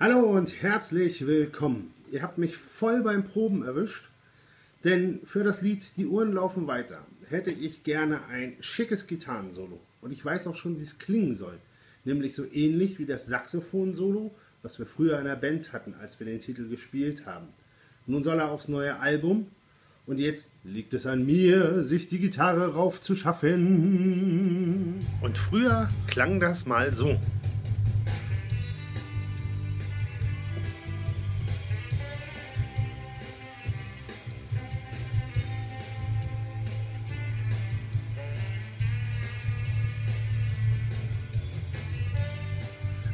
Hallo und herzlich willkommen. Ihr habt mich voll beim Proben erwischt, denn für das Lied Die Uhren laufen weiter hätte ich gerne ein schickes Gitarrensolo. Und ich weiß auch schon, wie es klingen soll. Nämlich so ähnlich wie das Saxophon-Solo, was wir früher in der Band hatten, als wir den Titel gespielt haben. Nun soll er aufs neue Album und jetzt liegt es an mir, sich die Gitarre raufzuschaffen. Und früher klang das mal so.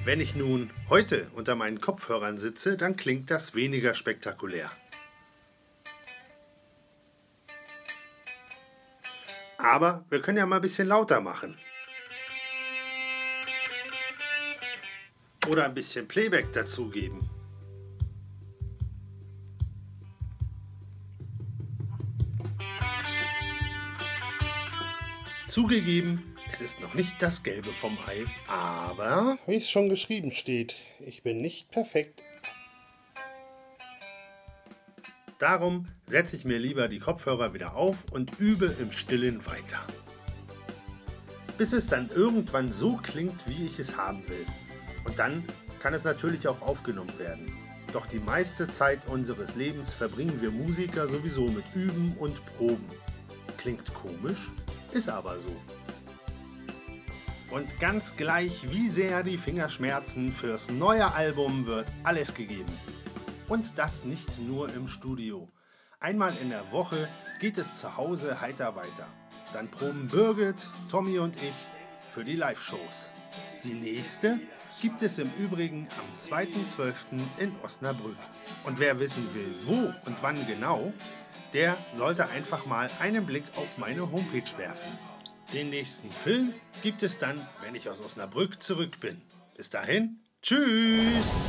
Wenn ich nun heute unter meinen Kopfhörern sitze, dann klingt das weniger spektakulär. Aber wir können ja mal ein bisschen lauter machen. Oder ein bisschen Playback dazugeben. Zugegeben, es ist noch nicht das Gelbe vom Ei, aber... Wie es schon geschrieben steht, ich bin nicht perfekt. Darum setze ich mir lieber die Kopfhörer wieder auf und übe im Stillen weiter. Bis es dann irgendwann so klingt, wie ich es haben will. Und dann kann es natürlich auch aufgenommen werden. Doch die meiste Zeit unseres Lebens verbringen wir Musiker sowieso mit Üben und Proben. Klingt komisch, ist aber so. Und ganz gleich, wie sehr die Finger schmerzen, fürs neue Album wird alles gegeben. Und das nicht nur im Studio. Einmal in der Woche geht es zu Hause heiter weiter. Dann proben Birgit, Tommy und ich für die Live-Shows. Die nächste gibt es im Übrigen am 2.12. in Osnabrück. Und wer wissen will, wo und wann genau, der sollte einfach mal einen Blick auf meine Homepage werfen. Den nächsten Film gibt es dann, wenn ich aus Osnabrück zurück bin. Bis dahin, tschüss!